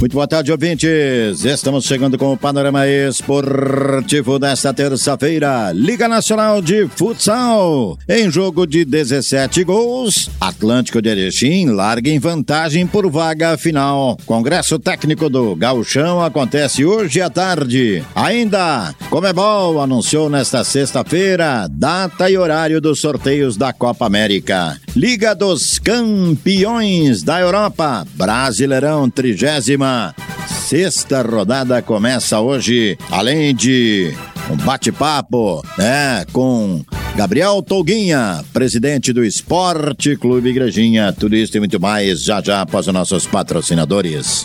Muito boa tarde, ouvintes. Estamos chegando com o panorama esportivo desta terça-feira. Liga Nacional de Futsal. Em jogo de 17 gols, Atlântico de Erechim larga em vantagem por vaga final. Congresso técnico do Gauchão acontece hoje à tarde. Ainda, Comebol anunciou nesta sexta-feira data e horário dos sorteios da Copa América. Liga dos Campeões da Europa. Brasileirão trigésima Sexta rodada começa hoje, além de um bate-papo, né, com Gabriel Tolguinha, presidente do Esporte Clube Igrejinha. Tudo isso e muito mais já já após os nossos patrocinadores.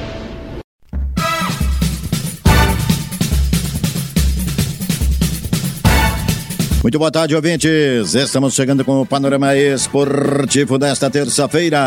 Muito boa tarde, ouvintes. Estamos chegando com o panorama esportivo desta terça-feira.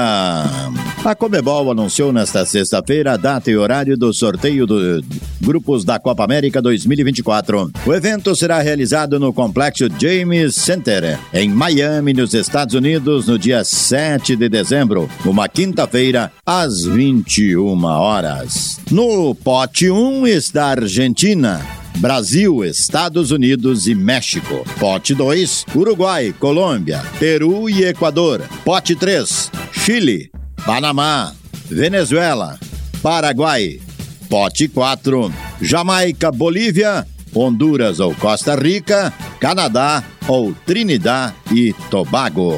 A Comebol anunciou nesta sexta-feira a data e horário do sorteio dos grupos da Copa América 2024. O evento será realizado no complexo James Center, em Miami, nos Estados Unidos, no dia 7 de dezembro, uma quinta-feira, às 21 horas. No pote 1 está a Argentina. Brasil, Estados Unidos e México. Pote 2, Uruguai, Colômbia, Peru e Equador. Pote 3, Chile, Panamá, Venezuela, Paraguai. Pote 4, Jamaica, Bolívia, Honduras ou Costa Rica, Canadá ou Trinidad e Tobago.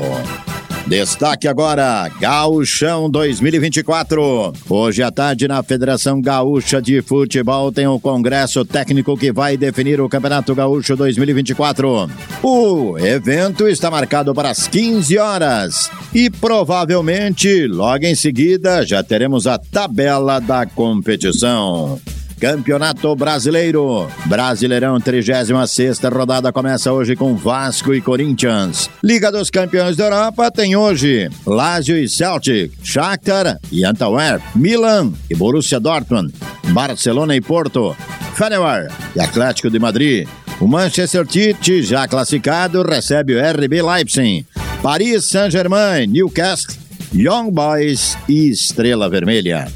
Destaque agora, Gauchão 2024. Hoje à tarde, na Federação Gaúcha de Futebol, tem o congresso técnico que vai definir o Campeonato Gaúcho 2024. O evento está marcado para as 15 horas e provavelmente, logo em seguida, já teremos a tabela da competição. Campeonato Brasileiro. Brasileirão 36 rodada começa hoje com Vasco e Corinthians. Liga dos Campeões da Europa tem hoje Lazio e Celtic, Shakhtar e Antwerp, Milan e Borussia Dortmund, Barcelona e Porto, Fenerbahçe e Atlético de Madrid. O Manchester City, já classificado, recebe o RB Leipzig. Paris Saint-Germain, Newcastle, Young Boys e Estrela Vermelha.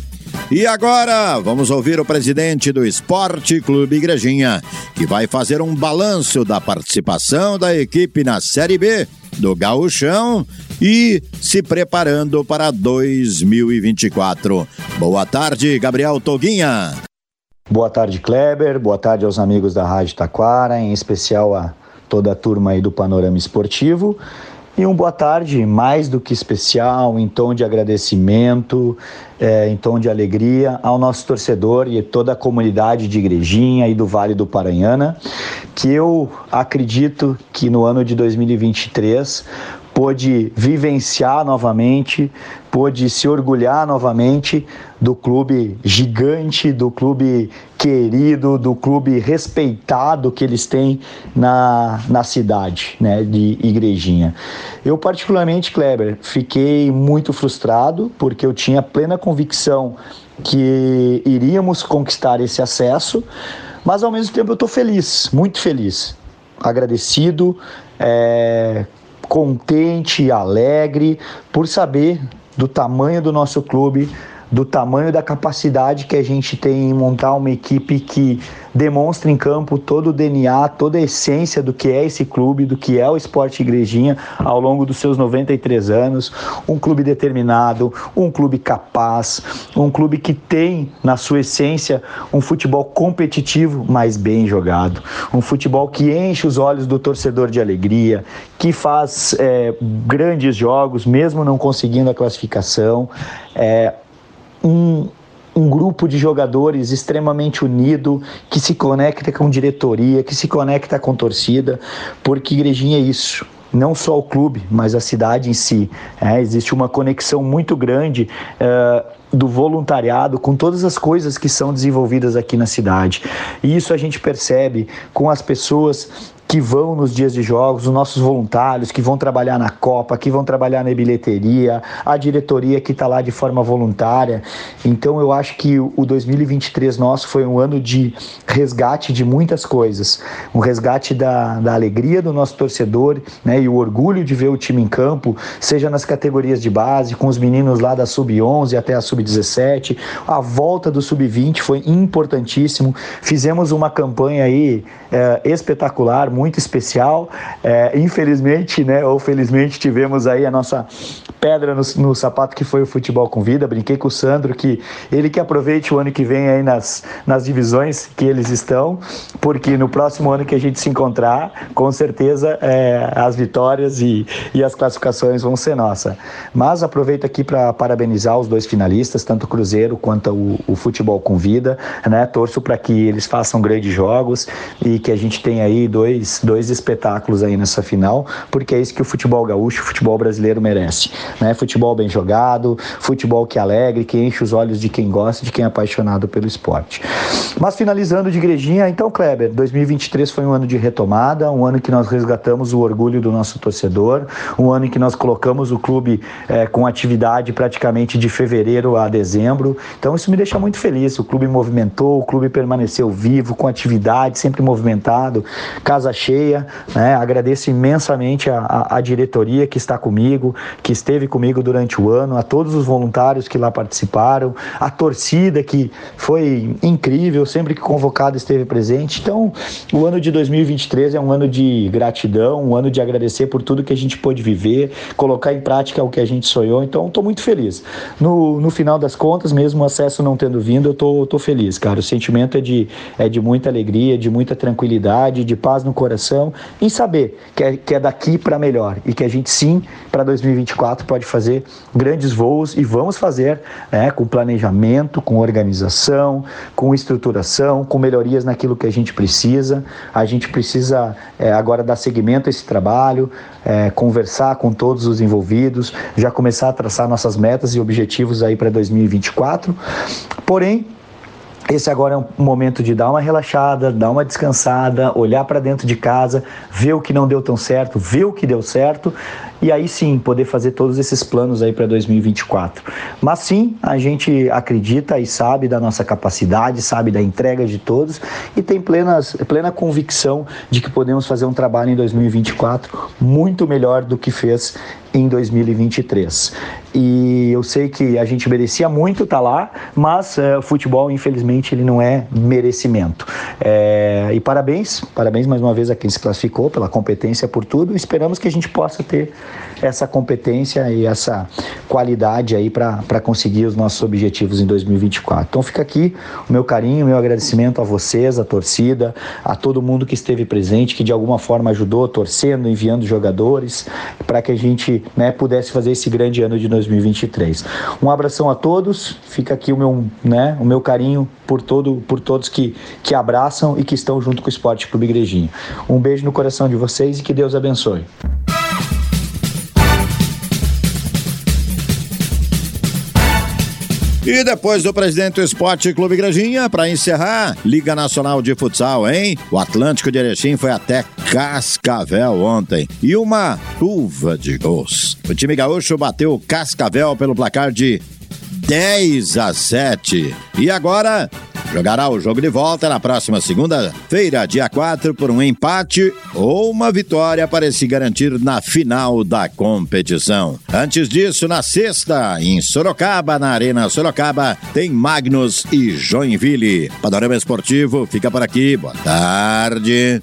E agora, vamos ouvir o presidente do Esporte Clube Igrejinha, que vai fazer um balanço da participação da equipe na Série B do Gauchão e se preparando para 2024. Boa tarde, Gabriel Toguinha. Boa tarde, Kleber. Boa tarde aos amigos da Rádio Taquara, em especial a toda a turma aí do Panorama Esportivo. E um boa tarde mais do que especial, em tom de agradecimento, é, em tom de alegria ao nosso torcedor e toda a comunidade de Igrejinha e do Vale do Paranhana, que eu acredito que no ano de 2023 pôde vivenciar novamente, pôde se orgulhar novamente do clube gigante, do clube querido, do clube respeitado que eles têm na, na cidade né, de Igrejinha. Eu, particularmente, Kleber, fiquei muito frustrado porque eu tinha plena convicção que iríamos conquistar esse acesso, mas ao mesmo tempo eu estou feliz, muito feliz, agradecido, é, contente e alegre por saber do tamanho do nosso clube, do tamanho da capacidade que a gente tem em montar uma equipe que demonstra em campo todo o DNA, toda a essência do que é esse clube, do que é o Esporte Igrejinha ao longo dos seus 93 anos. Um clube determinado, um clube capaz, um clube que tem na sua essência um futebol competitivo, mas bem jogado. Um futebol que enche os olhos do torcedor de alegria, que faz é, grandes jogos, mesmo não conseguindo a classificação. É, um, um grupo de jogadores extremamente unido, que se conecta com diretoria, que se conecta com torcida, porque Igrejinha é isso. Não só o clube, mas a cidade em si. É, existe uma conexão muito grande uh, do voluntariado com todas as coisas que são desenvolvidas aqui na cidade. E isso a gente percebe com as pessoas que vão nos dias de jogos, os nossos voluntários que vão trabalhar na Copa, que vão trabalhar na bilheteria, a diretoria que está lá de forma voluntária. Então eu acho que o 2023 nosso foi um ano de resgate de muitas coisas, um resgate da, da alegria do nosso torcedor, né, e o orgulho de ver o time em campo, seja nas categorias de base, com os meninos lá da sub-11 até a sub-17, a volta do sub-20 foi importantíssimo. Fizemos uma campanha aí é, espetacular muito especial. É, infelizmente, né, ou felizmente, tivemos aí a nossa pedra no, no, sapato que foi o futebol com vida. Brinquei com o Sandro que ele que aproveite o ano que vem aí nas, nas divisões que eles estão, porque no próximo ano que a gente se encontrar, com certeza é, as vitórias e, e as classificações vão ser nossa. Mas aproveito aqui para parabenizar os dois finalistas, tanto o Cruzeiro quanto o, o futebol com vida. Né? Torço para que eles façam grandes jogos e que a gente tenha aí dois dois, espetáculos aí nessa final, porque é isso que o futebol gaúcho, o futebol brasileiro merece. Né? Futebol bem jogado, futebol que alegre, que enche os olhos de quem gosta, de quem é apaixonado pelo esporte. Mas finalizando de igrejinha, então, Kleber, 2023 foi um ano de retomada, um ano que nós resgatamos o orgulho do nosso torcedor, um ano em que nós colocamos o clube é, com atividade praticamente de fevereiro a dezembro. Então, isso me deixa muito feliz. O clube movimentou, o clube permaneceu vivo, com atividade, sempre movimentado, casa cheia. Né? Agradeço imensamente a, a, a, diretoria que está comigo, que esteve comigo durante o ano, a todos os voluntários que lá participaram, a torcida que foi incrível, sempre que convocado esteve presente. Então, o ano de 2023 é um ano de gratidão, um ano de agradecer por tudo que a gente pôde viver, colocar em prática o que a gente sonhou. Então, estou muito feliz. No, no final das contas, mesmo o acesso não tendo vindo, eu tô, tô feliz, cara. O sentimento é de, é de muita alegria, de muita tranquilidade, de paz no coração em saber que é, que é daqui para melhor e que a gente sim, para 2024, pode fazer grandes voos e vamos fazer né, com planejamento, com organização, com estruturação, com melhorias naquilo que a gente precisa. A gente precisa é, agora dar seguimento a esse trabalho, é, conversar com todos os envolvidos, já começar a traçar nossas metas e objetivos aí para 2024. Porém, esse agora é um momento de dar uma relaxada, dar uma descansada, olhar para dentro de casa, ver o que não deu tão certo, ver o que deu certo e aí sim poder fazer todos esses planos aí para 2024. Mas sim, a gente acredita e sabe da nossa capacidade, sabe da entrega de todos e tem plenas, plena convicção de que podemos fazer um trabalho em 2024 muito melhor do que fez em 2023. E eu sei que a gente merecia muito estar tá lá, mas é, o futebol, infelizmente, ele não é merecimento. É, e parabéns, parabéns mais uma vez a quem se classificou pela competência, por tudo. Esperamos que a gente possa ter essa competência e essa qualidade aí para conseguir os nossos objetivos em 2024. Então fica aqui o meu carinho, o meu agradecimento a vocês, a torcida, a todo mundo que esteve presente, que de alguma forma ajudou, torcendo, enviando jogadores, para que a gente né, pudesse fazer esse grande ano de 2023. Um abração a todos, fica aqui o meu, né, o meu carinho por, todo, por todos que, que abraçam e que estão junto com o Esporte Clube Igrejinha. Um beijo no coração de vocês e que Deus abençoe. E depois do presidente do Esporte Clube Igrejinha, para encerrar, Liga Nacional de Futsal, hein? O Atlântico de Erechim foi até Cascavel ontem. E uma uva de gols. O time gaúcho bateu Cascavel pelo placar de 10 a 7. E agora jogará o jogo de volta na próxima segunda-feira, dia 4, por um empate ou uma vitória para se garantir na final da competição. Antes disso, na sexta, em Sorocaba, na Arena Sorocaba, tem Magnus e Joinville. Panorama Esportivo fica por aqui. Boa tarde.